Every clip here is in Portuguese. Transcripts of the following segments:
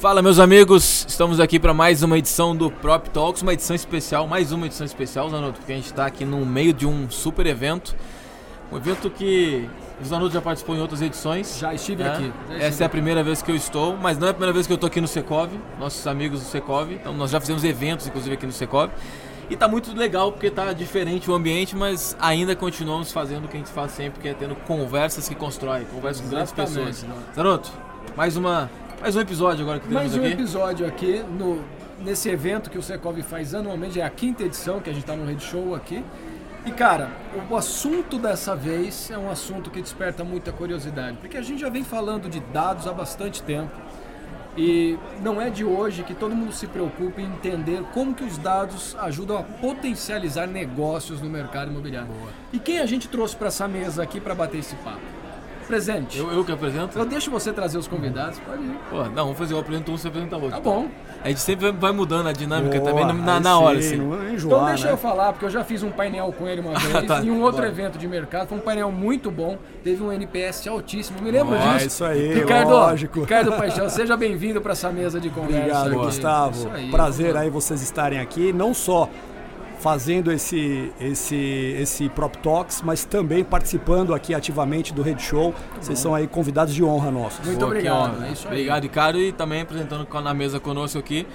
Fala, meus amigos, estamos aqui para mais uma edição do Prop Talks, uma edição especial, mais uma edição especial, Zanotto, porque a gente está aqui no meio de um super evento. Um evento que o Zanotto já participou em outras edições. Já estive né? aqui. Já estive Essa é a primeira vez que eu estou, mas não é a primeira vez que eu estou aqui no Secov, nossos amigos do Secov. Então nós já fizemos eventos, inclusive, aqui no Secov. E tá muito legal porque tá diferente o ambiente, mas ainda continuamos fazendo o que a gente faz sempre, que é tendo conversas que constroem, conversas com grandes pessoas. né? Zanotto, mais uma mais um episódio agora que temos Mais um aqui. episódio aqui no, nesse evento que o Secov faz anualmente, é a quinta edição que a gente está no Red Show aqui. E cara, o assunto dessa vez é um assunto que desperta muita curiosidade, porque a gente já vem falando de dados há bastante tempo. E não é de hoje que todo mundo se preocupa em entender como que os dados ajudam a potencializar negócios no mercado imobiliário. E quem a gente trouxe para essa mesa aqui para bater esse papo? Presente. Eu, eu que apresento? Eu deixo você trazer os convidados, pode ir. Pô, não, vamos fazer, eu apresento um, você apresenta outro. Tá bom. A gente sempre vai mudando a dinâmica Boa, também na, na hora, sim, assim. Não é enjoar, Então deixa né? eu falar, porque eu já fiz um painel com ele uma vez, Tá, em um outro bora. evento de mercado, foi um painel muito bom, teve um NPS altíssimo, me lembro disso. isso aí, Ricardo, lógico. Ricardo Paixão, seja bem-vindo para essa mesa de conversa. Obrigado, aqui. Gustavo. Aí, Prazer aí vocês estarem aqui, não só fazendo esse esse esse Prop Talks, mas também participando aqui ativamente do Red Show. Vocês são aí convidados de honra nossos. Muito que obrigado, honra. é isso aí. Obrigado, Ricardo. E também apresentando na mesa conosco aqui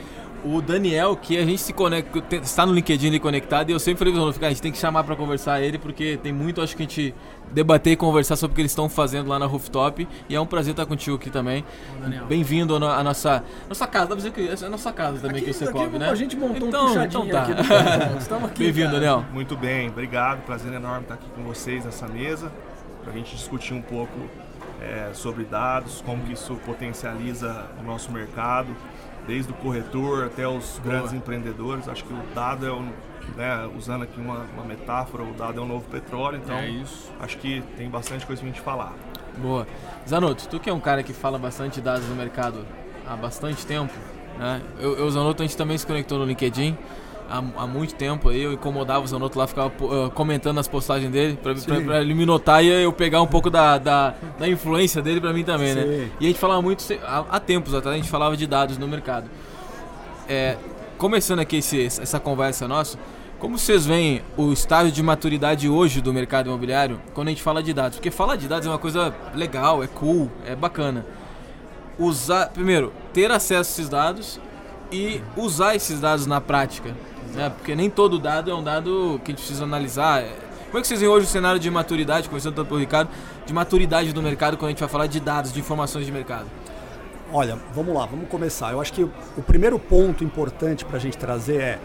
o Daniel, que a gente se conecta, está no LinkedIn ali conectado. E eu sempre falei pro cara, a gente tem que chamar para conversar ele, porque tem muito, acho que a gente debater e conversar sobre o que eles estão fazendo lá na Rooftop. E é um prazer estar contigo aqui também. Daniel. Bem-vindo à no- à nossa, nossa casa. Dá pra dizer que é a nossa casa também, Aqui- que você cobre, né? A gente montou Então- um puxadinho então tá. aqui. Estamos aqui, Bem-vindo. Daniel. Muito bem, obrigado. Prazer enorme estar aqui com vocês nessa mesa para a gente discutir um pouco é, sobre dados, como que isso potencializa o nosso mercado, desde o corretor até os grandes empreendedores. Acho que o dado é um, né, usando aqui uma, uma metáfora, o dado é o novo petróleo. Então, É isso. acho que tem bastante coisa pra gente falar. Boa. Zanotto, tu que é um cara que fala bastante dados no mercado há bastante tempo, né? Eu, eu, o Zanotto, a gente também se conectou no LinkedIn há, há muito tempo. aí Eu incomodava o Zanotto lá, ficava ah, comentando as postagens dele pra, pra, pra ele me notar e eu pegar um pouco da, da, da influência dele pra mim também, né? Sim. E a gente falava muito, há, há tempos atrás, a gente falava de dados no mercado. É, começando aqui esse- essa conversa nossa, como vocês veem o estágio de maturidade hoje do mercado imobiliário quando a gente fala de dados? Porque falar de dados é uma coisa legal, é cool, é bacana. Usar, primeiro, ter acesso a esses dados e usar esses dados na prática. Né? Porque nem todo dado é um dado que a gente precisa analisar. É, Como é que vocês veem hoje o cenário de maturidade, conversando tanto pelo Ricardo, de maturidade do mercado quando a gente vai falar de dados, de informações de mercado? Olha, vamos lá, vamos começar. Eu acho que o primeiro ponto importante para a gente trazer é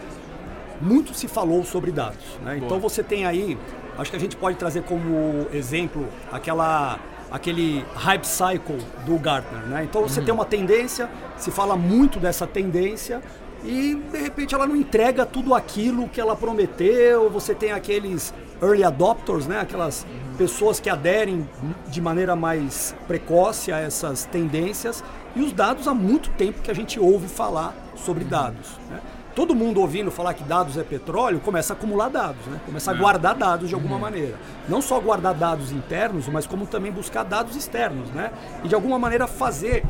muito se falou sobre dados. né? Então você tem aí, acho que a gente pode trazer como exemplo aquela aquele hype cycle do Gartner. Né? Então você tem uma tendência, se fala muito dessa tendência e de repente ela não entrega tudo aquilo que ela prometeu. Você tem aqueles early adopters, né? aquelas pessoas que aderem de maneira mais precoce a essas tendências. E os dados há muito tempo que a gente ouve falar sobre dados. né? Todo mundo ouvindo falar que dados é petróleo começa a acumular dados, né? começa a guardar dados de alguma maneira. Não só guardar dados internos, mas como também buscar dados externos. Né? E de alguma maneira fazer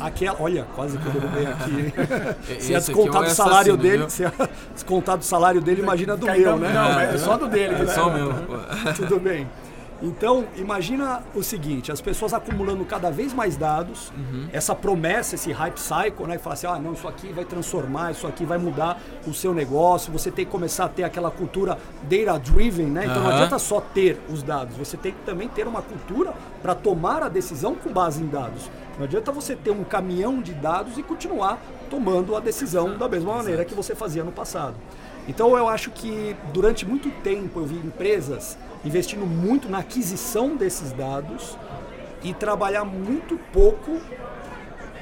aquela. Olha, quase que eu derrubei aqui. Se é aqui é o descontado salário assassino, dele, viu? se é descontado o salário dele, imagina do meu, né? Não, é só do dele. É né? só o meu. Tudo bem. Então, imagina o seguinte, as pessoas acumulando cada vez mais dados, essa promessa, esse hype cycle, né? Que fala assim, ah, não, isso aqui vai transformar, isso aqui vai mudar o seu negócio, você tem que começar a ter aquela cultura data-driven, né? Então não Aham. adianta só ter os dados, você tem que também ter uma cultura para tomar a decisão com base em dados. Não adianta você ter um caminhão de dados e continuar tomando a decisão da mesma maneira que você fazia no passado. Então eu acho que durante muito tempo eu vi empresas investindo muito na aquisição desses dados e trabalhar muito pouco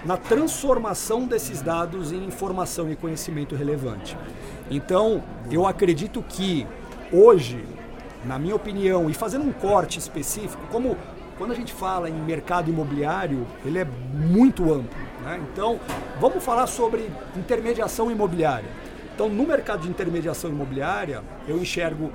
na transformação desses dados em informação e conhecimento relevante. Então, eu acredito que hoje, na minha opinião, e fazendo um corte específico, como quando a gente fala em mercado imobiliário, ele é muito amplo. né? Então, vamos falar sobre intermediação imobiliária. Então, no mercado de intermediação imobiliária, eu enxergo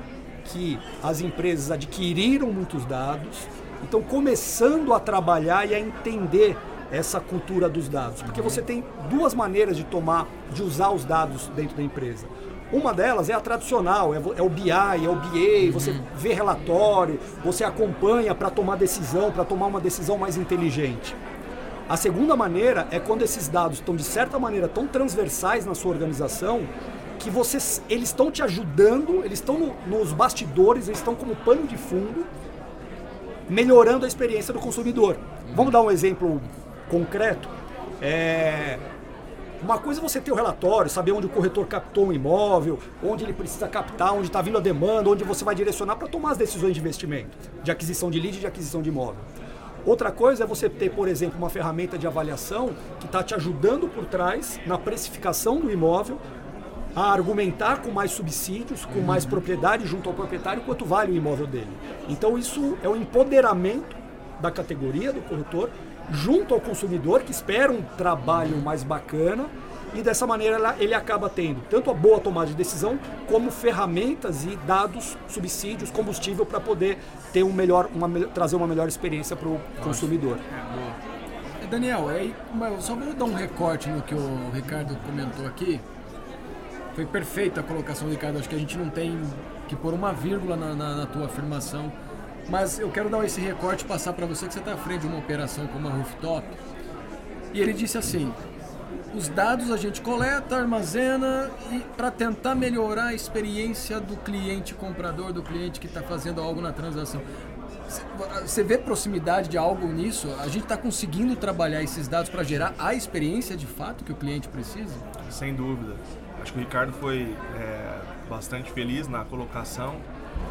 que as empresas adquiriram muitos dados, então começando a trabalhar e a entender essa cultura dos dados? Porque você tem duas maneiras de tomar, de usar os dados dentro da empresa. Uma delas é a tradicional, é, o BI, é o BA, você vê relatório, você acompanha para tomar decisão, para tomar uma decisão mais inteligente. A segunda maneira é quando esses dados estão de certa maneira tão transversais na sua organização que vocês, eles estão te ajudando, eles estão no, nos bastidores, eles estão como pano de fundo, melhorando a experiência do consumidor. Vamos dar um exemplo concreto? É, uma coisa é você ter o relatório, saber onde o corretor captou um imóvel, onde ele precisa captar, onde está vindo a demanda, onde você vai direcionar para tomar as decisões de investimento, de aquisição de lead e de aquisição de imóvel. Outra coisa é você ter, por exemplo, uma ferramenta de avaliação que está te ajudando por trás na precificação do imóvel, a argumentar com mais subsídios, com mais uhum. propriedade junto ao proprietário quanto vale o imóvel dele. Então isso é o empoderamento da categoria do corretor junto ao consumidor que espera um trabalho mais bacana e dessa maneira ele acaba tendo tanto a boa tomada de decisão como ferramentas e dados, subsídios, combustível para poder ter um melhor, uma, trazer uma melhor experiência para o consumidor. É, Daniel, aí, só vou dar um recorte no que o Ricardo comentou aqui. Foi perfeita a colocação do Ricardo. Acho que a gente não tem que pôr uma vírgula na, na, na tua afirmação mas eu quero dar esse recorte passar para você que você está à frente de uma operação como a Rooftop. E ele disse assim: os dados a gente coleta, armazena e para tentar melhorar a experiência do cliente comprador, do cliente que está fazendo algo na transação. Você vê proximidade de algo nisso? A gente está conseguindo trabalhar esses dados para gerar a experiência de fato que o cliente precisa? Sem dúvida. Acho que o Ricardo foi é, bastante feliz na colocação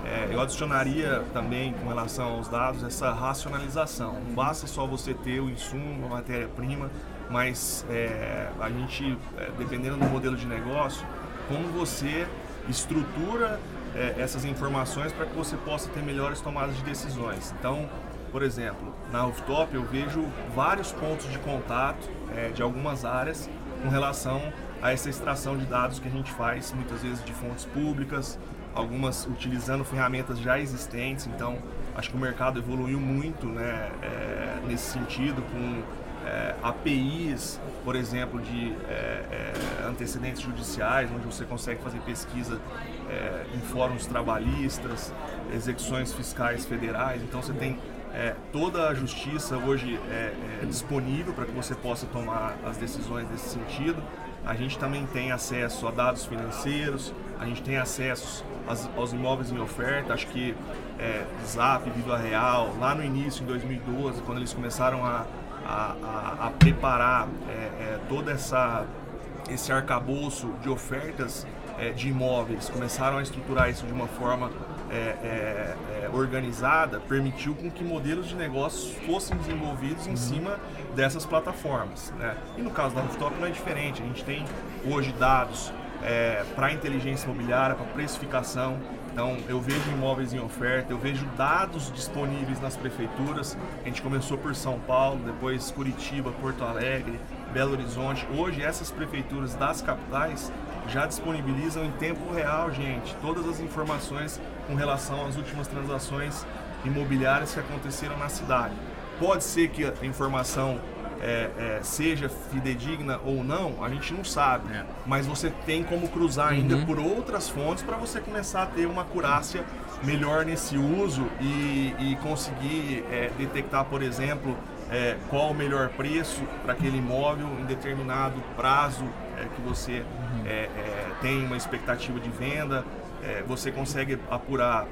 é, eu adicionaria também, com relação aos dados, essa racionalização. Não basta só você ter o insumo, a matéria-prima, mas é, a gente, é, dependendo do modelo de negócio, como você estrutura é, essas informações para que você possa ter melhores tomadas de decisões. Então, por exemplo, na rooftop eu vejo vários pontos de contato é, de algumas áreas com relação a essa extração de dados que a gente faz muitas vezes de fontes públicas, algumas utilizando ferramentas já existentes, então acho que o mercado evoluiu muito né, é, nesse sentido, com é, APIs, por exemplo, de é, é, antecedentes judiciais, onde você consegue fazer pesquisa é, em fóruns trabalhistas, execuções fiscais federais, então você tem é, toda a justiça hoje é, disponível para que você possa tomar as decisões nesse sentido. A gente também tem acesso a dados financeiros, a gente tem acesso aos, aos imóveis em oferta. Acho que é, Zap, Viva Real, lá no início, em 2012, quando eles começaram a, a, a, a preparar é, é, toda essa esse arcabouço de ofertas é, de imóveis, começaram a estruturar isso de uma forma é, é, é, organizada, permitiu com que modelos de negócios fossem desenvolvidos em cima dessas plataformas. Né? E no caso da Rooftop não é diferente, a gente tem hoje dados é, para inteligência imobiliária, para precificação. Então, eu vejo imóveis em oferta, eu vejo dados disponíveis nas prefeituras. A gente começou por São Paulo, depois Curitiba, Porto Alegre, Belo Horizonte. Hoje, essas prefeituras das capitais já disponibilizam em tempo real, gente, todas as informações com relação às últimas transações imobiliárias que aconteceram na cidade. Pode ser que a informação é, é, seja fidedigna ou não, a gente não sabe. É. Mas você tem como cruzar ainda uhum. por outras fontes para você começar a ter uma acurácia melhor nesse uso e, e conseguir é, detectar, por exemplo, é, qual o melhor preço para aquele imóvel em determinado prazo que você uhum. tem uma expectativa de venda. você consegue apurar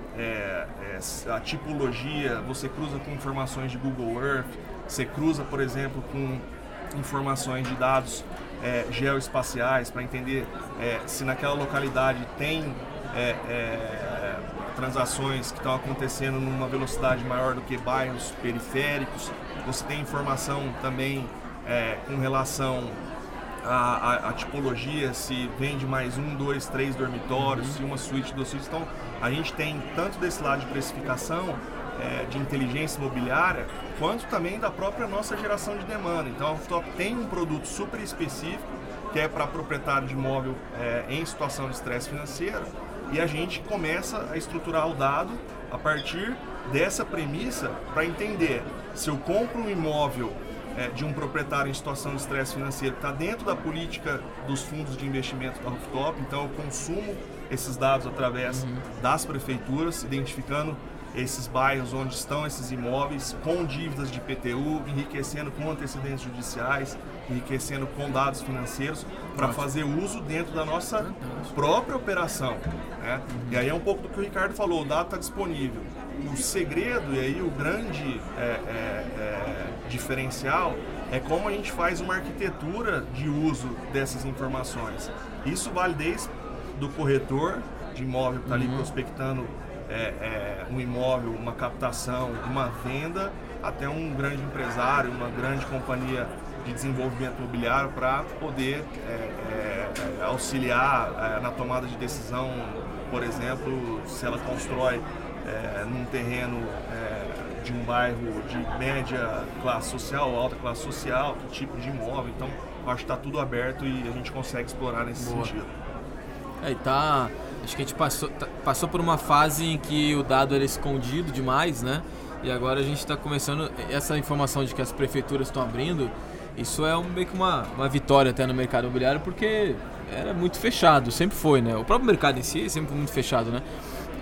a tipologia, você cruza com informações de Google Earth, você cruza, por exemplo, com informações de dados é, geoespaciais para entender é, se naquela localidade tem é, é, transações que estão acontecendo numa velocidade maior do que bairros periféricos. Você tem informação também é, com relação à, tipologia, se vende mais um, dois, três dormitórios, uhum. se uma suíte, duas suítes. Então, a gente tem tanto desse lado de precificação é, de inteligência imobiliária, quanto também da própria nossa geração de demanda. Então a Rooftop tem um produto super específico, que é para proprietário de imóvel é, em situação de estresse financeiro, e a gente começa a estruturar o dado a partir dessa premissa para entender se eu compro um imóvel é, de um proprietário em situação de estresse financeiro está dentro da política dos fundos de investimento da Rooftop. Então eu consumo esses dados através uhum. das prefeituras, identificando esses bairros onde estão esses imóveis com dívidas de PTU, enriquecendo com antecedentes judiciais, enriquecendo com dados financeiros para fazer uso dentro da nossa própria operação. Né? E aí é um pouco do que o Ricardo falou, o dado está disponível. O segredo e aí o grande é, é, é, diferencial é como a gente faz uma arquitetura de uso dessas informações. Isso vale desde do corretor de imóvel que está ali uhum. prospectando é, é, um imóvel, uma captação, uma venda, até um grande empresário, uma grande companhia de desenvolvimento imobiliário para poder é, é, é auxiliar é, na tomada de decisão, por exemplo, se ela constrói num terreno de um bairro de média classe social, alta classe social, que tipo de imóvel. Então, acho que está tudo aberto e a gente consegue explorar nesse Boa. sentido. É, tá. Acho que a gente passou, tá, passou por uma fase em que o dado era escondido demais, né? E agora a gente está começando. Essa informação de que as prefeituras estão abrindo, isso é um, meio que uma, uma vitória até no mercado imobiliário, porque era muito fechado, sempre foi, né? O próprio mercado em si é sempre muito fechado, né?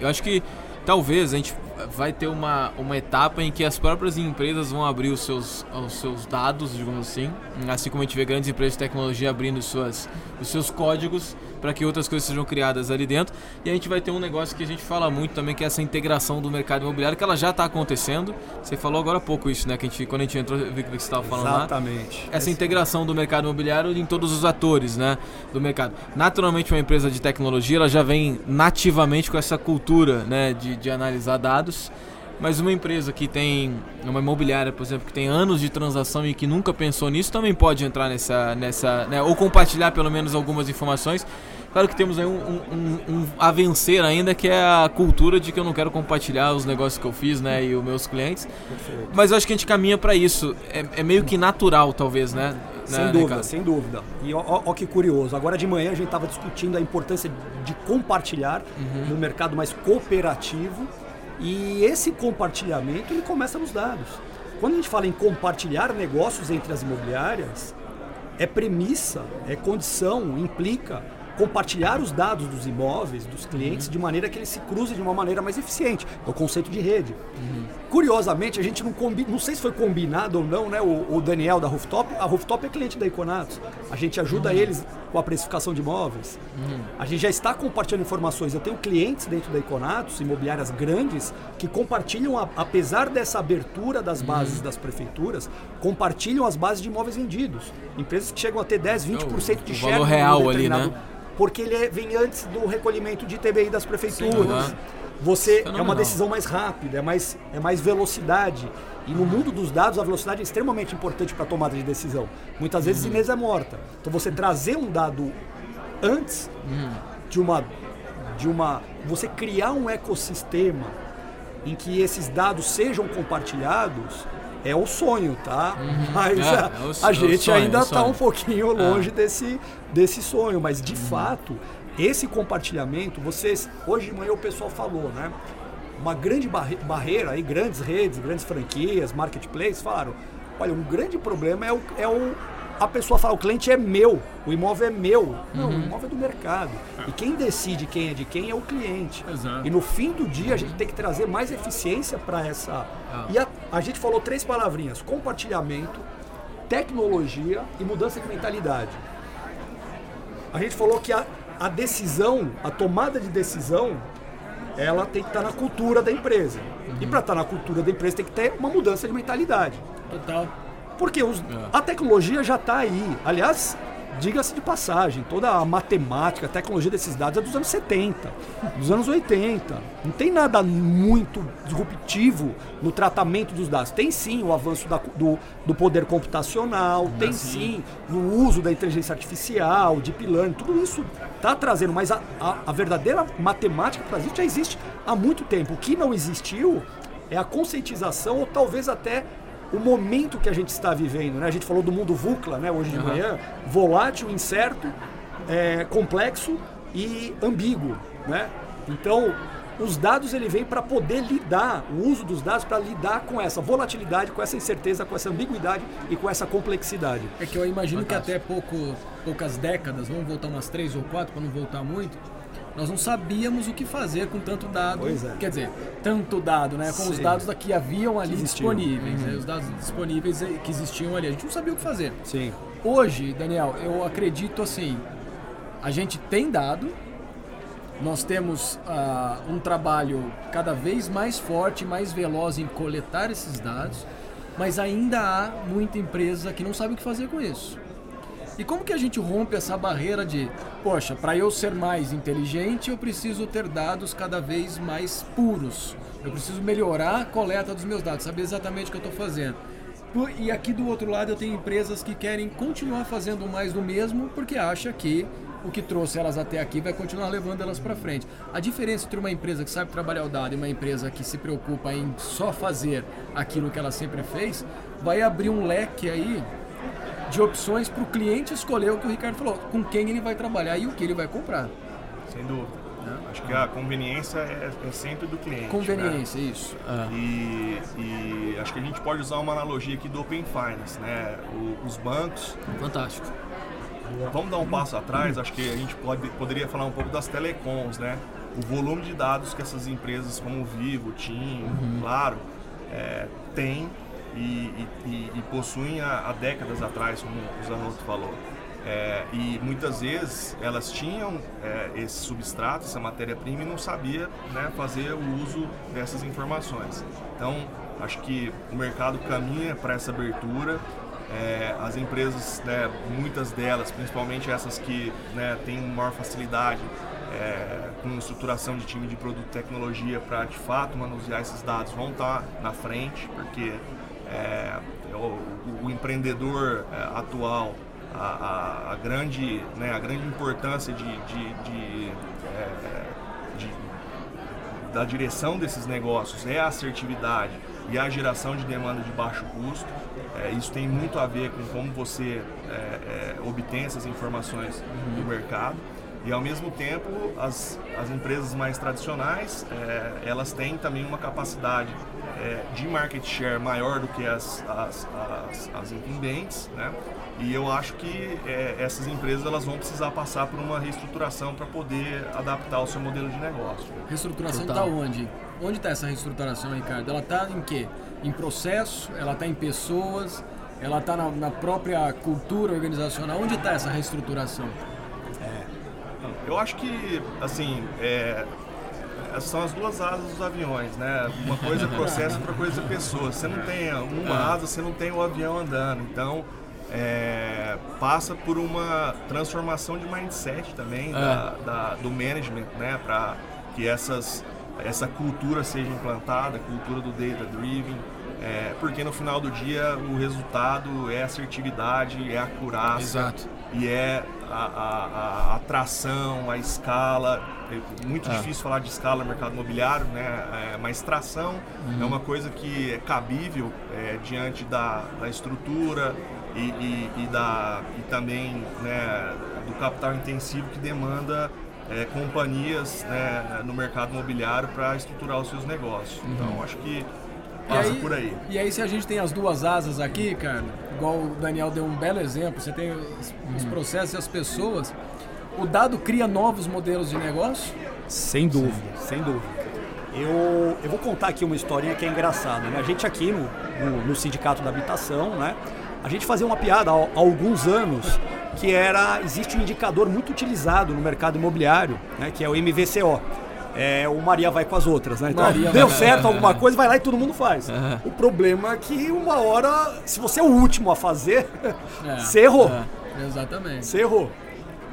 Eu acho que talvez a gente vai ter uma, uma etapa em que as próprias empresas vão abrir os seus, os seus dados, digamos assim, assim como a gente vê grandes empresas de tecnologia abrindo suas, os seus códigos para que outras coisas sejam criadas ali dentro. E a gente vai ter um negócio que a gente fala muito também, que é essa integração do mercado imobiliário, que ela já está acontecendo. Você falou agora há pouco isso, né? Que a gente, quando a gente entrou, viu que você estava falando Exatamente. lá. Essa integração do mercado imobiliário em todos os atores, né? Do mercado. Naturalmente, uma empresa de tecnologia, ela já vem nativamente com essa cultura, né? De, de analisar dados. Mas uma empresa que tem, uma imobiliária, por exemplo, que tem anos de transação e que nunca pensou nisso, também pode entrar nessa, nessa né, ou compartilhar pelo menos algumas informações. Claro que temos aí um, um, um, a vencer ainda, que é a cultura de que eu não quero compartilhar os negócios que eu fiz, né, e os meus clientes. Perfeito. Mas eu acho que a gente caminha para isso. É, é, meio que natural, talvez, né? Sem né, dúvida, sem dúvida. E ó, que curioso, agora de manhã a gente estava discutindo a importância de compartilhar uhum. no mercado mais cooperativo e esse compartilhamento ele começa nos dados. Quando a gente fala em compartilhar negócios entre as imobiliárias, é premissa, é condição, implica compartilhar os dados dos imóveis, dos clientes, uhum. de maneira que eles se cruzem de uma maneira mais eficiente. É o conceito de rede. Uhum. Curiosamente, a gente não combina, não sei se foi combinado ou não, né? O, o, Daniel da Rooftop, a Rooftop é cliente da Econatos. A gente ajuda uhum. eles com a precificação de imóveis. Uhum. A gente já está compartilhando informações. Eu tenho clientes dentro da Econatos, imobiliárias grandes, que compartilham, a, apesar dessa abertura das uhum. bases das prefeituras, compartilham as bases de imóveis vendidos. Empresas que chegam a ter 10, 20% de share. O valor real ali, né? porque ele é, vem antes do recolhimento de TBI das prefeituras. Sim, Você Fenomenal. é uma decisão mais rápida, é mais, é mais velocidade. E no mundo dos dados, a velocidade é extremamente importante para a tomada de decisão. Muitas vezes, uhum. Inês é morta. Então, você trazer um dado antes uhum. de uma de uma você criar um ecossistema em que esses dados sejam compartilhados é o sonho, tá? Uhum. Mas é, a, é o, a, gente sonho, ainda está um pouquinho longe é. desse, desse sonho. Mas de uhum. fato, esse compartilhamento, vocês. Hoje de manhã o pessoal falou, né? Uma grande barre barreira aí, grandes redes, grandes franquias, marketplaces, falaram. Olha, um grande problema é o, é o a pessoa fala, o cliente é meu, o imóvel é meu. Não, uhum. o imóvel é do mercado. E quem decide quem é de quem é o cliente. Exato. E no fim do dia a gente tem que trazer mais eficiência para essa. Ah. E a, a gente falou três palavrinhas: compartilhamento, tecnologia e mudança de mentalidade. A gente falou que a, a decisão, a tomada de decisão, ela tem que estar na cultura da empresa. Uhum. E para estar na cultura da empresa tem que ter uma mudança de mentalidade. Total. Porque os, é. a tecnologia já está aí. Aliás, diga-se de passagem, toda a matemática, a tecnologia desses dados é dos anos 70, dos anos 80. Não tem nada muito disruptivo no tratamento dos dados. Tem sim o avanço da, do, do poder computacional, tem assim. sim no uso da inteligência artificial, deep learning, tudo isso está trazendo, mas a, a, a verdadeira matemática para isso já existe há muito tempo. O que não existiu é a conscientização ou talvez até o momento que a gente está vivendo. Né? A gente falou do mundo VUCLA né, hoje de uhum. manhã, volátil, incerto, é, complexo e ambíguo. Né? Então, os dados ele vem para poder lidar, o uso dos dados para lidar com essa volatilidade, com essa incerteza, com essa ambiguidade e com essa complexidade. É que eu imagino Fantástico. que até pouco, poucas décadas, vamos voltar umas três ou quatro para não voltar muito, nós não sabíamos o que fazer com tanto dado. É. Quer dizer, tanto dado, né? Com Sim. os dados que haviam ali disponíveis, uhum. né? os dados disponíveis que existiam ali. A gente não sabia o que fazer. Sim. Hoje, Daniel, eu acredito assim, a gente tem dado, nós temos uh, um trabalho cada vez mais forte, mais veloz em coletar esses dados, mas ainda há muita empresa que não sabe o que fazer com isso. E como que a gente rompe essa barreira de, poxa, para eu ser mais inteligente, eu preciso ter dados cada vez mais puros. Eu preciso melhorar a coleta dos meus dados, saber exatamente o que eu estou fazendo. E aqui do outro lado eu tenho empresas que querem continuar fazendo mais do mesmo porque acha que o que trouxe elas até aqui vai continuar levando elas para frente. A diferença entre uma empresa que sabe trabalhar o dado e uma empresa que se preocupa em só fazer aquilo que ela sempre fez, vai abrir um leque aí de opções para o cliente escolher o que o Ricardo falou, com quem ele vai trabalhar e o que ele vai comprar. Sem dúvida. Né? Acho que a conveniência é, é sempre do cliente. Conveniência, né? isso. Ah. E, e, acho que a gente pode usar uma analogia aqui do Open Finance, né? O, os bancos. Fantástico. Vamos dar um passo atrás, acho que a gente pode, poderia falar um pouco das telecoms, né? O volume de dados que essas empresas como Vivo, TIM, uhum. Claro, é, tem e, e, e possuem há, há, décadas atrás, como o Zanotto falou. É, e muitas vezes elas tinham é, esse substrato, essa matéria-prima e não sabia né, fazer o uso dessas informações. Então, acho que o mercado caminha para essa abertura. É, as empresas, né, muitas delas, principalmente essas que né, têm maior facilidade é, com estruturação de time de produto e tecnologia para de fato manusear esses dados, vão estar tá na frente, porque é, o, o, empreendedor é, atual, a, a, a, grande, né, a grande importância de, de, de, é, de, da direção desses negócios é a assertividade e a geração de demanda de baixo custo. É, isso tem muito a ver com como você é, é, obtém essas informações do mercado. E ao mesmo tempo, as, as empresas mais tradicionais, é, elas têm também uma capacidade é, de market share maior do que as, as, as, as incumbentes, né? E eu acho que é, essas empresas elas vão precisar passar por uma reestruturação para poder adaptar o seu modelo de negócio. Reestruturação está onde? Onde está essa reestruturação, Ricardo? Ela está em quê? Em processo? Ela está em pessoas? Ela está na, na própria cultura organizacional? Onde está essa reestruturação? Eu acho que, assim, é, são as duas asas dos aviões, né? Uma coisa é processo, outra coisa é pessoa. Você não tem uma é. asa, você não tem o avião andando. Então, é, passa por uma transformação de mindset também é. da, da, do management, né? Para que essas, essa cultura seja implantada, cultura do data driven. É, porque no final do dia o resultado é assertividade, é acurácia Exato. E é a, a, a atração, a escala. É muito é. difícil falar de escala no mercado imobiliário, né? É, mas tração uhum. é uma coisa que é cabível é, diante da, da estrutura e, e, e, da, e também né, do capital intensivo que demanda é, companhias né, no mercado imobiliário para estruturar os seus negócios. Uhum. Então, acho que passa aí, por aí. E aí, se a gente tem as duas asas aqui, cara, igual o Daniel deu um belo exemplo, você tem os, os processos e as pessoas, o dado cria novos modelos de negócio? Sem dúvida, Sim. sem dúvida. Eu, eu vou contar aqui uma historinha que é engraçada. Né? A gente aqui no, no, no, Sindicato da Habitação, né? a gente fazia uma piada há, há alguns anos que era existe um indicador muito utilizado no mercado imobiliário, né? que é o MVCO é, o Maria vai com as outras, né? Então, Maria deu vai... certo alguma coisa, vai lá e todo mundo faz. O problema é que uma hora, se você é o último a fazer, é, você errou. É, exatamente. Você errou.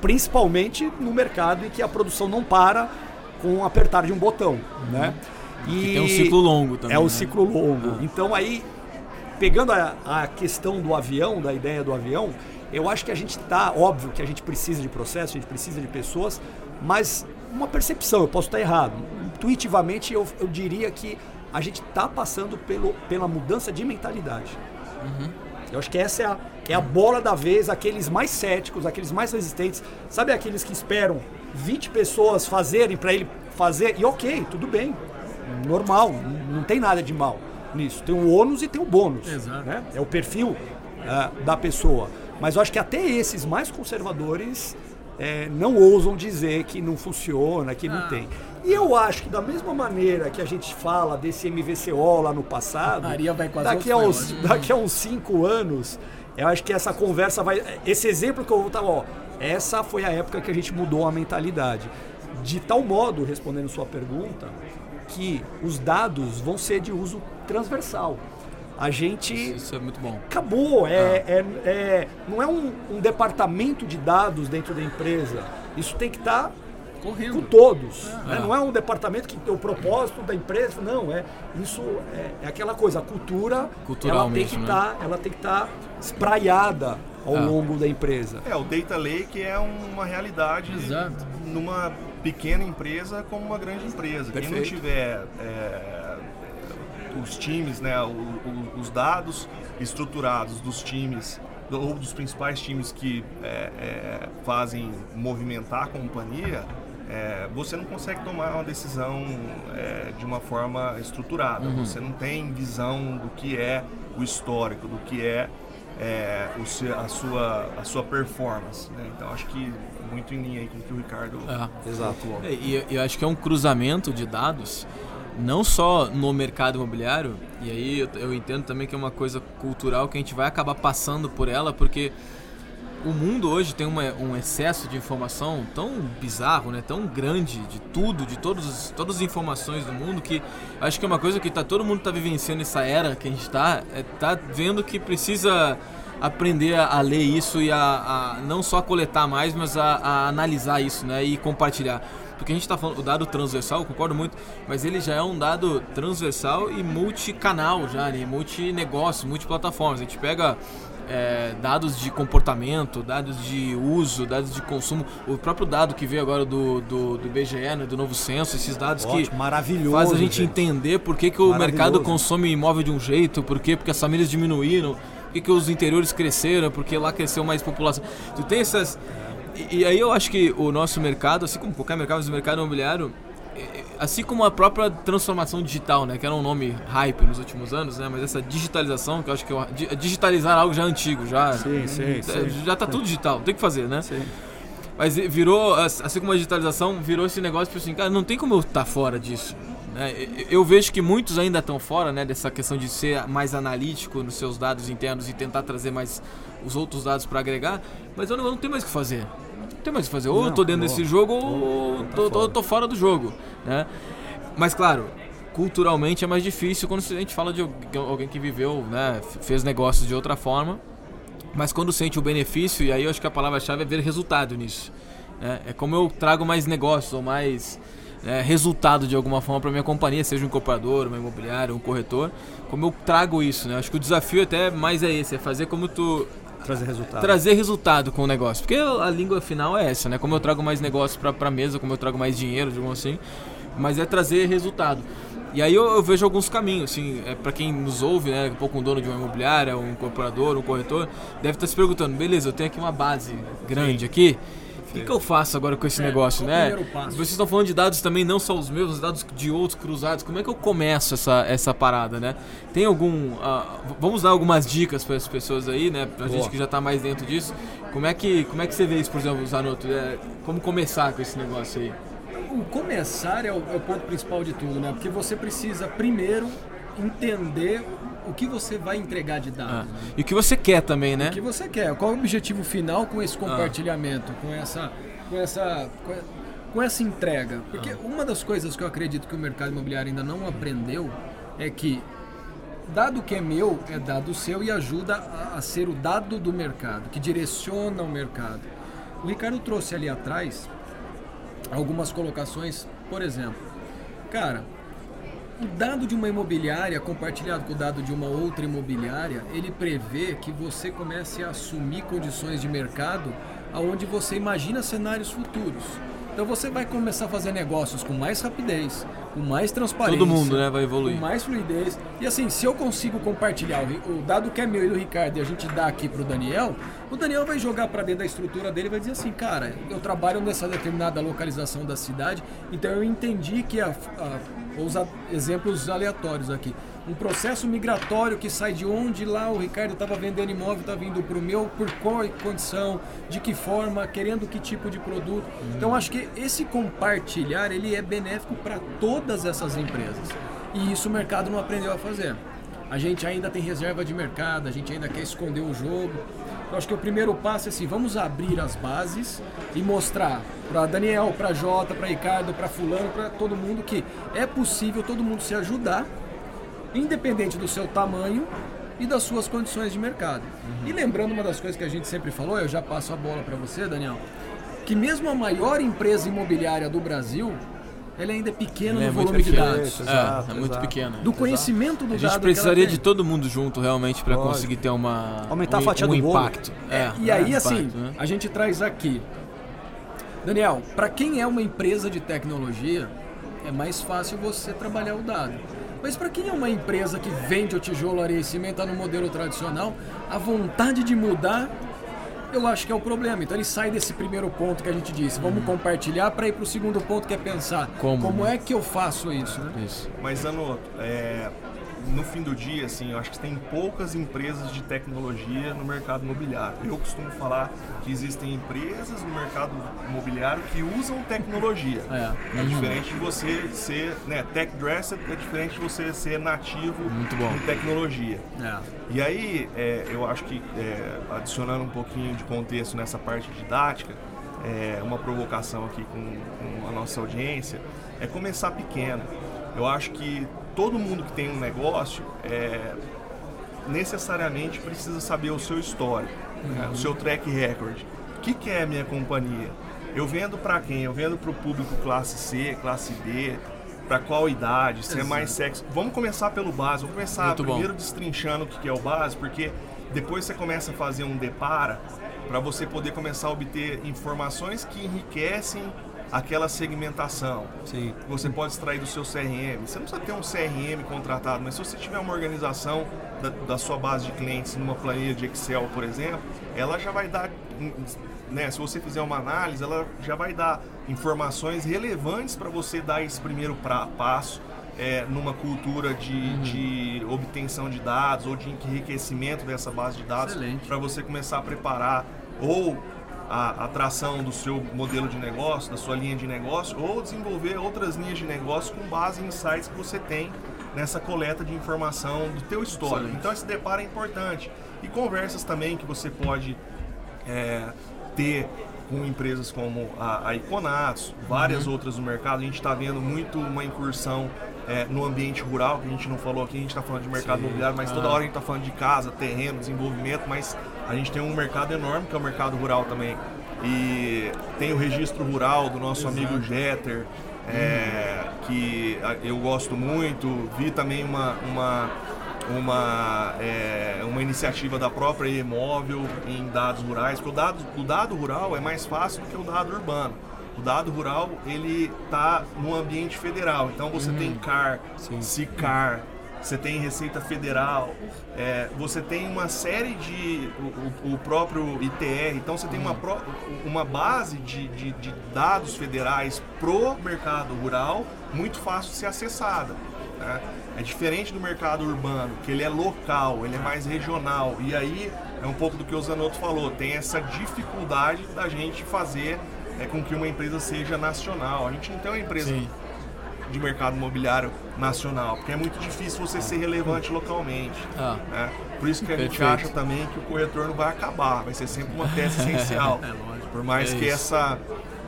Principalmente no mercado em que a produção não para com o apertar de um botão, uhum. né? E tem um ciclo longo também. É um né? ciclo longo. Ah. Então aí, pegando a, a questão do avião, da ideia do avião, eu acho que a gente está, óbvio que a gente precisa de processo, a gente precisa de pessoas, mas uma percepção, eu posso estar errado. Intuitivamente eu, eu diria que a gente está passando pelo, pela mudança de mentalidade. Uhum. Eu acho que essa é a, é a bola da vez, aqueles mais céticos, aqueles mais resistentes, sabe aqueles que esperam 20 pessoas fazerem para ele fazer, e ok, tudo bem, normal, não tem nada de mal nisso. Tem o ônus e tem o bônus. Exato. Né? É o perfil uh, da pessoa. Mas eu acho que até esses mais conservadores é, não ousam dizer que não funciona, que não Ah. tem. E eu acho que da mesma maneira que a gente fala desse MVCO lá no passado, daqui, a uns, daqui a uns cinco anos, eu acho que essa conversa vai. Esse exemplo que eu vou estar, ó, essa foi a época que a gente mudou a mentalidade. De tal modo, respondendo sua pergunta, que os dados vão ser de uso transversal. A gente Isso é muito bom. acabou. É, é, é- não é um, um departamento de dados dentro da empresa. Isso tem que estar com Correndo. todos. né? É. Não é um departamento que tem o propósito da empresa. Não, é isso é, é aquela coisa. A cultura Cultural ela tem que mesmo, né? estar, ela tem que estar espraiada ao É. longo da empresa. É, o Data Lake é uma realidade Exato. numa pequena empresa como uma grande empresa. Quem não Perfeito. tiver é, os times, né, o- o- os dados estruturados dos times ou dos principais times que é, é, fazem movimentar a companhia, é, você não consegue tomar uma decisão é, de uma forma estruturada. Você não tem visão do que é o histórico, do que é, é, o a, sua, a sua performance. né? Então acho que muito em linha aí com o que o Ricardo É. E eu acho que é um cruzamento de dados, não só no mercado imobiliário, e aí eu, eu entendo também que é uma coisa cultural que a gente vai acabar passando por ela, porque o mundo hoje tem uma- um excesso de informação tão bizarro, né, tão grande de tudo, de todos, os- todas as informações do mundo, que acho que é uma coisa que tá, todo mundo está vivenciando essa era que a gente está, é, tá vendo que precisa aprender a, a ler isso e a, a não só coletar mais, mas a, a analisar isso, né, e compartilhar. Porque a gente está falando, o dado transversal, eu concordo muito, mas ele já é um dado transversal e multicanal já, né, multinegócio, multiplataformas. A gente pega é, dados de comportamento, dados de uso, dados de consumo, o próprio dado que veio agora do, do, do IBGE, né, do novo censo, esses dados que Ótimo, maravilhoso. faz a gente gente. entender por que, que o mercado consome imóvel de um jeito, por quê? porque as famílias diminuíram, por que, que os interiores cresceram, porque lá cresceu mais população. Tu tem essas. E, e aí eu acho que o nosso mercado, assim como qualquer mercado, mas o mercado imobiliário, eh, assim como a própria transformação digital, né, que era um nome hype nos últimos anos, né, mas essa digitalização, que eu acho que é digitalizar algo já antigo, já Sim, sim, sim. já tá tudo digital, tem que fazer, né? Sim. Mas virou, assim como a digitalização, virou esse negócio tipo assim, cara, não tem como eu estar fora disso. né? Eu vejo que muitos ainda estão fora né, dessa questão de ser mais analítico nos seus dados internos e tentar trazer mais os outros dados para agregar, mas eu não, eu não tenho mais o que fazer. Não tenho mais o que fazer. Ou eu Não, tô dentro acabou. desse jogo ou tá tô, tô, fora. tô fora do jogo. Né? Mas claro, culturalmente é mais difícil quando a gente fala de alguém- que viveu, né, fez negócios de outra forma. Mas quando sente o benefício, e aí eu acho que a palavra-chave é ver resultado nisso. né? É como eu trago mais negócios ou mais é, resultado de alguma forma para minha companhia, seja um incorporador, uma imobiliária, um corretor. Como eu trago isso, né? Acho que o desafio até mais é esse, é fazer como tu Trazer resultado. trazer resultado com o negócio. Porque a língua final é essa, né? Como eu trago mais negócio pra, pra mesa, como eu trago mais dinheiro, digamos assim. Mas é trazer resultado. E aí eu, eu vejo alguns caminhos, assim, é, para quem nos ouve, né? Um pouco um dono de uma imobiliária, um incorporador, um corretor, deve estar se perguntando, beleza, eu tenho aqui uma base grande aqui. O que, que eu faço agora com esse É, negócio, o né? Vocês estão falando de dados também, não só os meus, os dados de outros cruzados. Como é que eu começo essa, essa parada, né? Tem algum. v- vamos dar algumas dicas para as pessoas aí, né? Pra gente que já tá mais dentro disso. Como é que, como é que você vê isso, por exemplo, Zanotto? É, como começar com esse negócio aí? O começar é o, é o ponto principal de tudo, né? Porque você precisa primeiro entender o que você vai entregar de dados. Ah, né? E o que você quer também, né? O que você quer? Qual é o objetivo final com esse compartilhamento, com essa, com essa, com essa entrega? Porque uma das coisas que eu acredito que o mercado imobiliário ainda não aprendeu é que dado que é meu é dado seu e ajuda a, a ser o dado do mercado, que direciona o mercado. O Ricardo trouxe ali atrás algumas colocações, por exemplo, cara, o dado de uma imobiliária compartilhado com o dado de uma outra imobiliária, ele prevê que você comece a assumir condições de mercado aonde você imagina cenários futuros. Então você vai começar a fazer negócios com mais rapidez, com mais transparência. Todo mundo, né, vai evoluir. Com mais fluidez. E assim, se eu consigo compartilhar o, dado que é meu e do Ricardo e a gente dá aqui pro Daniel, o Daniel vai jogar para dentro da estrutura dele e vai dizer assim, cara, eu trabalho nessa determinada localização da cidade, então eu entendi que a, a vou usar exemplos aleatórios aqui um processo migratório que sai de onde lá o Ricardo estava vendendo imóvel, está vindo para o meu, por qual condição, de que forma, querendo que tipo de produto. Uhum. Então acho que esse compartilhar ele é benéfico para todas essas empresas. E isso o mercado não aprendeu a fazer. A gente ainda tem reserva de mercado, a gente ainda quer esconder o jogo. Eu acho que o primeiro passo é assim, vamos abrir as bases e mostrar para Daniel, para Jota, para Ricardo, para fulano, para todo mundo que é possível todo mundo se ajudar independente do seu tamanho e das suas condições de mercado. Uhum. E lembrando uma das coisas que a gente sempre falou, eu já passo a bola para você, Daniel, que mesmo a maior empresa imobiliária do Brasil, ela ainda é pequena é no volume de dados. É, exato, é, muito exato. pequena. Do conhecimento do dado. A gente precisaria de todo mundo junto realmente para conseguir ter uma aumentar um, a fatia um do impacto. É, é, e aí assim, né? a gente traz aqui Daniel, para quem é uma empresa de tecnologia, é mais fácil você trabalhar o dado. Mas para quem é uma empresa que vende o tijolo, areia e cimento tá no modelo tradicional, a vontade de mudar, eu acho que é o problema. Então ele sai desse primeiro ponto que a gente disse, vamos compartilhar para ir para o segundo ponto que é pensar como, como é que eu faço isso, né? Isso. Mas Ano, é, no fim do dia, assim, eu acho que tem poucas empresas de tecnologia no mercado imobiliário. Eu costumo falar que existem empresas no mercado imobiliário que usam tecnologia. É, é diferente de você ser, né, tech dressed é diferente de você ser nativo em tecnologia. É. E aí, é, eu acho que é, adicionando um pouquinho de contexto nessa parte didática, é, uma provocação aqui com, com a nossa audiência é começar pequeno. Eu acho que todo mundo que tem um negócio é, necessariamente precisa saber o seu histórico, uhum. né? o seu track record. O que, que é a minha companhia? Eu vendo para quem? Eu vendo para o público classe C, classe D, para qual idade, se Exato. é mais sexo. Vamos começar pelo básico, vamos começar Muito primeiro bom. destrinchando o que é o básico, porque depois você começa a fazer um depara para você poder começar a obter informações que enriquecem aquela segmentação. Sim. Você pode extrair do seu CRM. Você não precisa ter um CRM contratado, mas se você tiver uma organização da, da sua base de clientes numa planilha de Excel, por exemplo, ela já vai dar, né, se você fizer uma análise, ela já vai dar informações relevantes para você dar esse primeiro pra, passo é, numa cultura de, uhum. de, obtenção de dados ou de enriquecimento dessa base de dados para você começar a preparar ou a atração do seu modelo de negócio, da sua linha de negócio, ou desenvolver outras linhas de negócio com base em insights que você tem nessa coleta de informação do teu histórico. Excelente. Então esse deparo é importante. E conversas também que você pode é, ter com empresas como a, a Iconatos, várias uhum. outras no mercado. A gente está vendo muito uma incursão é, no ambiente rural, que a gente não falou aqui, a gente está falando de mercado Sim. imobiliário, mas toda ah. hora a gente está falando de casa, terreno, desenvolvimento, mas a gente tem um mercado enorme que é o mercado rural também. E tem o registro rural do nosso Exato. amigo Jeter, é, que eu gosto muito. Vi também uma, uma, uma, é, uma iniciativa da própria imóvel em dados rurais, porque o dado, o dado rural é mais fácil do que o dado urbano. O dado rural ele está no ambiente federal, então você uhum. tem CAR, Sim. SICAR, você tem Receita Federal, é, você tem uma série de. O, o, próprio ITR, então você tem uma, uma base de, de, de dados federais pro mercado rural muito fácil de ser acessada. Né? É diferente do mercado urbano, que ele é local, ele é mais regional. E aí é um pouco do que o Zanotto falou, tem essa dificuldade da gente fazer é, com que uma empresa seja nacional. A gente não tem uma empresa Sim de mercado imobiliário nacional, porque é muito difícil você ser relevante localmente. Ah, né? Por isso que a perfeito. gente acha também que o corretor não vai acabar, vai ser sempre uma peça essencial. é Por mais é que essa,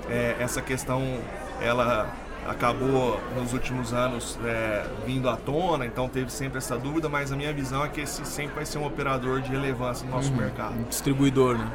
é, essa questão ela acabou nos últimos anos é, vindo à tona, então teve sempre essa dúvida, mas a minha visão é que esse sempre vai ser um operador de relevância no nosso uhum, mercado. Um distribuidor, né?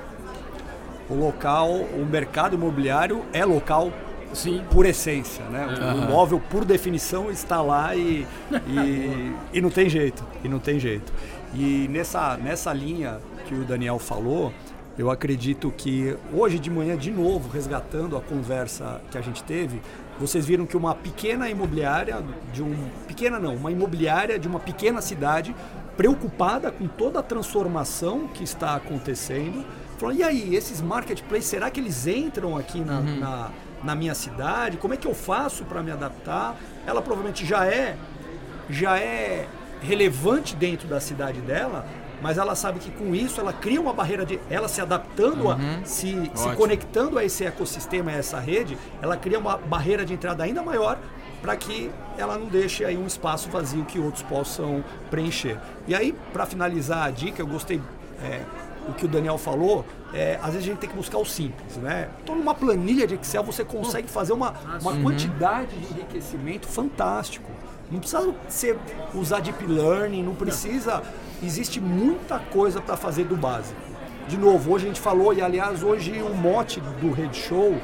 O local, o mercado imobiliário é local Sim. por essência, né? Uhum. O imóvel, por definição, está lá e, e, e, não tem jeito. E não tem jeito. E nessa, nessa linha que o Daniel falou, Eu acredito que hoje de manhã, de novo, resgatando a conversa que a gente teve, vocês viram que uma pequena imobiliária, de um. Pequena não, uma imobiliária de uma pequena cidade, preocupada com toda a transformação que está acontecendo, falou: e aí, esses marketplaces, será que eles entram aqui na, uhum. na, na minha cidade? Como é que eu faço para me adaptar? Ela provavelmente já é, já é relevante dentro da cidade dela, mas ela sabe que com isso ela cria uma barreira de ela se adaptando, uhum. a, se, se conectando a esse ecossistema, a essa rede, ela cria uma barreira de entrada ainda maior para que ela não deixe aí um espaço vazio que outros possam preencher. E aí, para finalizar a dica, eu gostei é, o que o Daniel falou, é, às vezes a gente tem que buscar o simples, né? Então, numa planilha de Excel você consegue fazer uma, uma uhum. quantidade de enriquecimento fantástico. Não precisa ser, usar deep learning, não precisa existe muita coisa para fazer do básico. De novo, hoje a gente falou, e aliás, hoje o mote do Red Show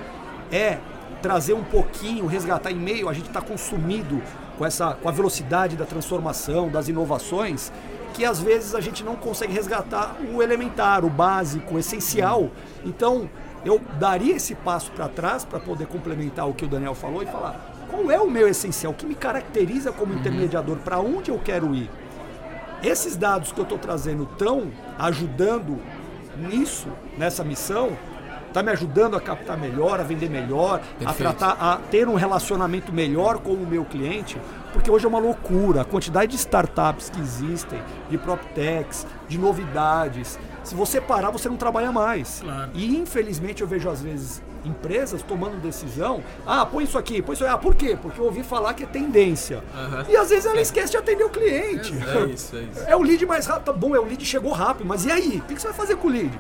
é trazer um pouquinho, resgatar em meio, a gente está consumido com, essa, com a velocidade da transformação, das inovações, que às vezes a gente não consegue resgatar o elementar, o básico, o essencial. Então, eu daria esse passo para trás para poder complementar o que o Daniel falou e falar qual é o meu essencial, o que me caracteriza como uhum. intermediador, para onde eu quero ir. Esses dados que eu estou trazendo estão ajudando nisso, nessa missão, está me ajudando a captar melhor, a vender melhor, Perfeito. a tratar, a ter um relacionamento melhor com o meu cliente, porque hoje é uma loucura a quantidade de startups que existem, de PropTechs, de novidades. Se você parar, você não trabalha mais. Claro. E infelizmente eu vejo às vezes empresas tomando decisão. Ah, põe isso aqui, põe isso aí. Ah, por quê? Porque eu ouvi falar que é tendência. Uhum. E às vezes ela esquece de atender o cliente. É, é isso, é isso. É o lead mais rápido. Tá bom, é o lead chegou rápido, mas e aí? O que você vai fazer com o lead?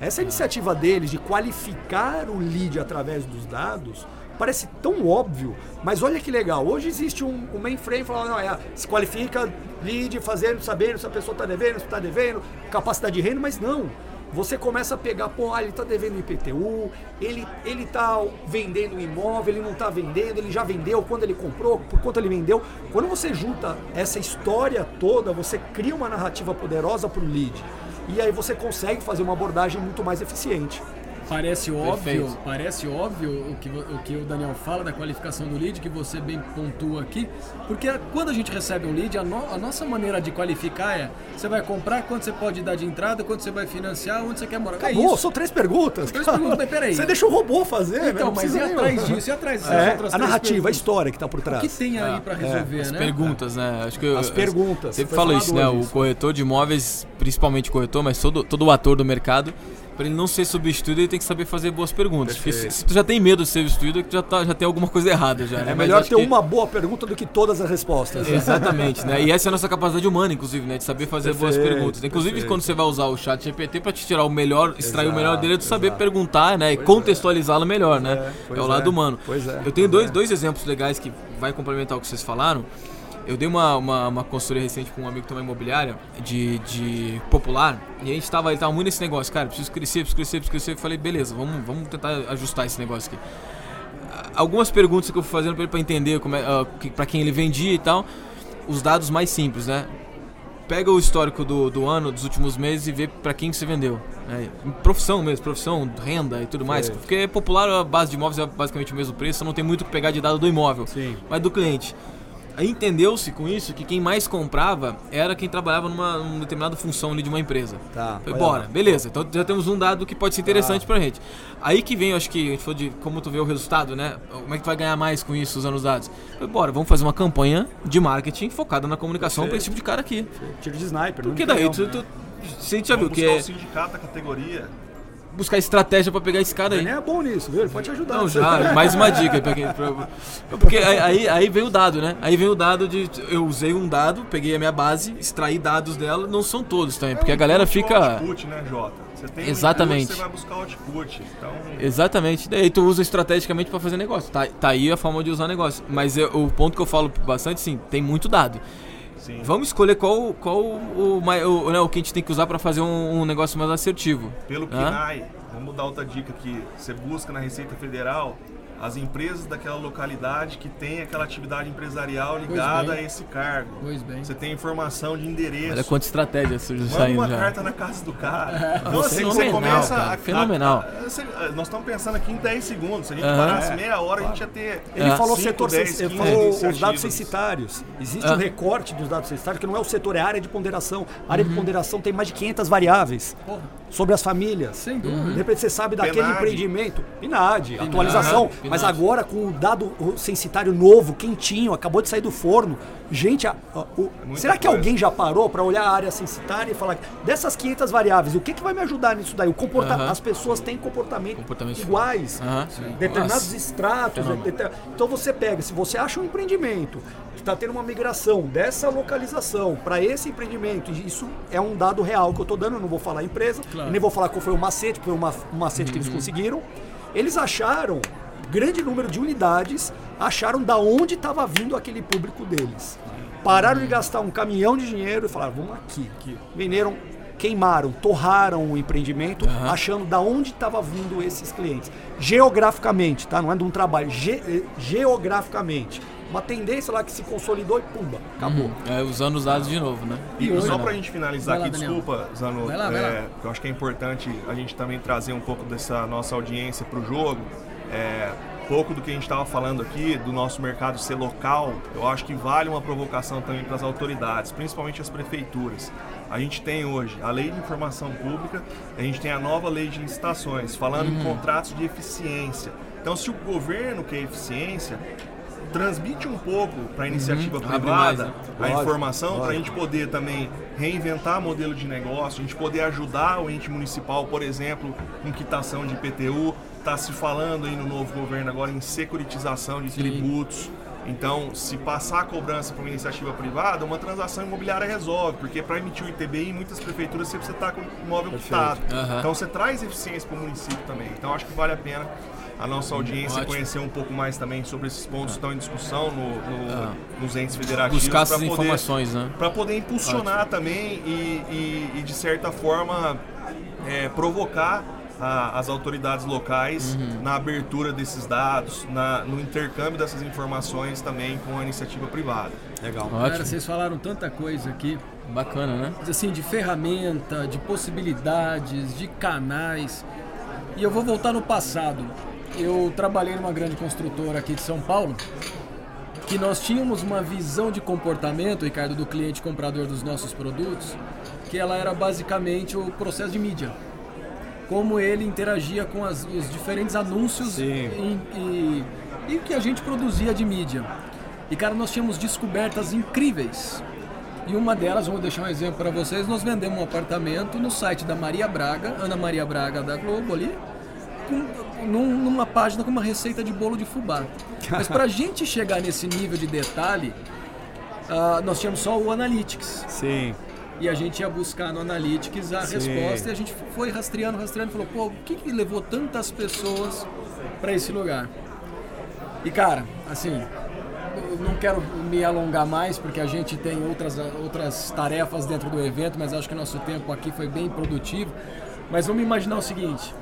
Essa iniciativa deles de qualificar o lead através dos dados parece tão óbvio, mas olha que legal. Hoje existe um, um mainframe falando, é, se qualifica lead fazendo, sabendo se a pessoa está devendo, se está devendo, capacidade de renda, mas não você começa a pegar, pô, ah, ele está devendo IPTU, ele ele está vendendo um imóvel, ele não está vendendo, ele já vendeu, quando ele comprou, por quanto ele vendeu. Quando você junta essa história toda, você cria uma narrativa poderosa para o lead. E aí você consegue fazer uma abordagem muito mais eficiente. Parece óbvio, parece óbvio o que, o que o Daniel fala da qualificação do lead, que você bem pontua aqui, porque quando a gente recebe um lead, a, no, a nossa maneira de qualificar é: você vai comprar, quanto você pode dar de entrada, quanto você vai financiar, onde você quer morar. É Acabou, é são três perguntas. Três perguntas, mas peraí. Você deixa o robô fazer, Então, mas e atrás disso? E atrás disso? É, a narrativa, a história que está por trás. O que tem aí para resolver, As né? perguntas, né? Acho que As perguntas. Sempre falo isso, né? O corretor de imóveis, principalmente o corretor, mas todo, todo o ator do mercado para ele não ser substituído, ele tem que saber fazer boas perguntas. Porque se, se, tu já tem medo de ser substituído, já, tá, já tem alguma coisa errada já. Né? É melhor ter que... uma boa pergunta do que todas as respostas. Exatamente, né? E essa é a nossa capacidade humana, inclusive, né? De saber fazer perfeito, boas perguntas. Inclusive, perfeito. quando você vai usar o chat GPT para te tirar o melhor, extrair exato, o melhor dele, é tu saber perguntar, né? E contextualizá-lo melhor, né? É, é o lado é. humano. Pois é. Eu tenho dois, dois exemplos legais que vai complementar o que vocês falaram. Eu dei uma, uma, uma consultoria recente com um amigo que tem uma imobiliária de, de popular e a gente tava, ele tava muito nesse negócio, cara, preciso crescer, preciso crescer, preciso crescer. Eu falei, beleza, vamos, vamos tentar ajustar esse negócio aqui. Algumas perguntas que eu fui fazendo para ele para entender como é, uh, para quem ele vendia e tal, os dados mais simples, né? Pega o histórico do, do ano, dos últimos meses e vê para quem que você vendeu. Né? Profissão mesmo, profissão, renda e tudo mais. Porque popular, a base de imóveis é basicamente o mesmo preço, não tem muito que pegar de dado do imóvel, Sim. mas do cliente. Aí entendeu-se com isso que quem mais comprava era quem trabalhava numa, numa determinada função ali de uma empresa. Tá. Foi bora, lá. beleza. Então já temos um dado que pode ser interessante tá. pra gente. Aí que vem, acho que a gente falou de como tu vê o resultado, né? Como é que tu vai ganhar mais com isso usando os dados? Foi bora, vamos fazer uma campanha de marketing focada na comunicação para esse tipo de cara aqui. Tiro de sniper, Porque daí tu, tu, você já viu que é. o sindicato, a categoria buscar estratégia para pegar esse cara aí. Ele é bom nisso, viu? Ele pode te ajudar. Não, já, mais uma dica. Pra quem, pra, porque aí, aí vem o dado, né? Aí vem o dado de. Eu usei um dado, peguei a minha base, extraí dados dela, não são todos também, porque a galera fica. Output, né, Jota? Você tem Exatamente. Input, você vai buscar output. Então... Exatamente. Daí tu usa estrategicamente para fazer negócio. Tá, tá aí a forma de usar negócio. Mas eu, o ponto que eu falo bastante, sim, tem muito dado. Sim. Vamos escolher qual, qual o, o, o, né, o que a gente tem que usar para fazer um, um, negócio mais assertivo. Pelo PNAE, vamos dar outra dica aqui. Você busca na Receita Federal as empresas daquela localidade que tem aquela atividade empresarial ligada a esse cargo. Pois bem. Você tem informação de endereço. Olha quanta estratégia surge Manda saindo uma já. carta na casa do cara. É. Então, assim, você Fenomenal, começa cara, a, fenomenal. a- a- você- nós estamos pensando aqui em 10 segundos. Se a gente parasse meia hora, a gente ia ter. Ele É. falou Cinco, setor dez, cens- ele 15 falou os dados censitários. Existe Ah. um recorte dos dados censitários, que não é o setor, é a área de ponderação. A área de ponderação tem mais de 500 variáveis Porra, sobre as famílias. sem De dúvida. repente você sabe daquele PNAD. empreendimento. PNAD, atualização. Mas agora com o dado censitário novo, quentinho, acabou de sair do forno. Gente, a- a- o- muita será que coisa. alguém já parou para olhar a área censitária e falar dessas 500 variáveis, o que, que vai me ajudar nisso daí? O comporta Aham. As pessoas têm comportamento Comportamentos iguais. Aham. Determinados Nossa. deter- Então você pega, se você acha um empreendimento que está tendo uma migração dessa localização para esse empreendimento, isso é um dado real que eu estou dando, eu não vou falar a empresa, Claro. nem vou falar qual foi o macete, foi uma, um macete que eles conseguiram. Eles acharam grande número de unidades, acharam da onde estava vindo aquele público deles. Pararam de gastar um caminhão de dinheiro e falaram, vamos aqui. Venderam, queimaram, torraram o empreendimento, achando da onde estava vindo esses clientes. Geograficamente, tá? Não é de um trabalho, ge- eh, geograficamente. Uma tendência lá que se consolidou e pumba, acabou. É, usando os dados de novo, né? E só pra gente finalizar Vai lá, aqui, Daniel. desculpa, Zano, Vai lá, vai é, lá. eu acho que é importante a gente também trazer um pouco dessa nossa audiência pro jogo. É, pouco do que a gente estava falando aqui, do nosso mercado ser local, eu acho que vale uma provocação também para as autoridades, principalmente as prefeituras. A gente tem hoje a Lei de Informação Pública, a gente tem a nova Lei de Licitações, falando Uhum. em contratos de eficiência. Então, se o governo quer eficiência, transmite um pouco para a iniciativa Uhum. Abre mais, privada né? a Lógico, informação para a gente poder também reinventar modelo de negócio, a gente poder ajudar o ente municipal, por exemplo, com quitação de IPTU. Está se falando aí no novo governo agora em securitização de tributos. Então, se passar a cobrança para uma iniciativa privada, uma transação imobiliária resolve, porque para emitir o ITBI, em muitas prefeituras você precisa estar com o imóvel quitado. Aham. Então, você traz eficiência para o município também. Então, acho que vale a pena a nossa audiência Ótimo. conhecer um pouco mais também sobre esses pontos que estão em discussão no- no- Ah. nos entes federativos. Buscar essas poder- informações, né? para poder impulsionar também e, e- e, de certa forma é, provocar a- as autoridades locais Uhum. na abertura desses dados, na- no intercâmbio dessas informações também com a iniciativa privada. Legal. Cara, Ótimo. vocês falaram tanta coisa aqui. Bacana, né? assim, de ferramenta, de possibilidades, de canais. E eu vou voltar no passado. Eu trabalhei numa grande construtora aqui de São Paulo, que nós tínhamos uma visão de comportamento, Ricardo, do cliente comprador dos nossos produtos, que ela era basicamente o processo de mídia. Como ele interagia com as- os diferentes anúncios e, e o que a gente produzia de mídia. E, cara, nós tínhamos descobertas incríveis. E uma delas, vou deixar um exemplo para vocês, nós vendemos um apartamento no site da Maria Braga, Ana Maria Braga da Globo ali, com- num- numa página com uma receita de bolo de fubá. Mas para a gente chegar nesse nível de detalhe, ah, nós tínhamos só o Analytics. Sim. E a gente ia buscar no Analytics a Sim. resposta e a gente foi rastreando, rastreando e falou, pô, o que, que levou tantas pessoas para esse lugar? E cara, assim, eu não quero me alongar mais porque a gente tem outras, outras tarefas dentro do evento, mas acho que o nosso tempo aqui foi bem produtivo. Mas vamos imaginar o seguinte: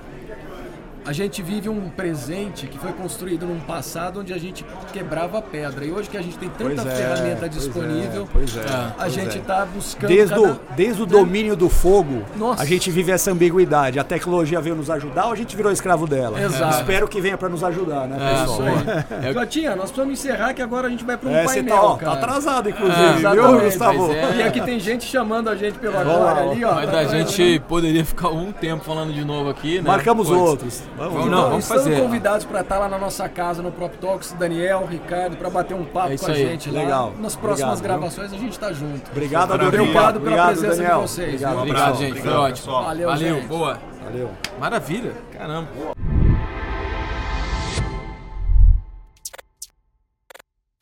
a gente vive um presente que foi construído num passado onde a gente quebrava pedra. E hoje que a gente tem tanta Pois é, ferramenta pois é, disponível, pois é, a pois gente é. está buscando. Desde, cada- o, desde o domínio do fogo, Nossa. a gente vive essa ambiguidade. A tecnologia veio nos ajudar ou a gente virou escravo dela? Exato. Espero que venha para nos ajudar, né, É, pessoal? É Jotinha, nós precisamos encerrar que agora a gente vai para um É, painel, tá, ó, tá atrasado, inclusive, É, viu, Gustavo? é. E aqui tem gente chamando a gente agora lá, ali, ó. Mas tá a gente poderia ficar um tempo falando de novo aqui, né? Marcamos outros. Vamos, Vamos, lá. não, vamos Estamos fazer. convidados para estar lá na nossa casa no Prop Talks, Daniel, Ricardo, para bater um papo É com a aí. gente lá. Legal. Nas próximas Obrigado, gravações a gente tá junto. Obrigado, Maravilha. adorei. Obrigado pela Obrigado, presença de Daniel. vocês, Obrigado, viu? Obrigado, gente. Foi Obrigado, ótimo. pessoal. Valeu, Valeu, gente. boa. Valeu. Maravilha. Caramba.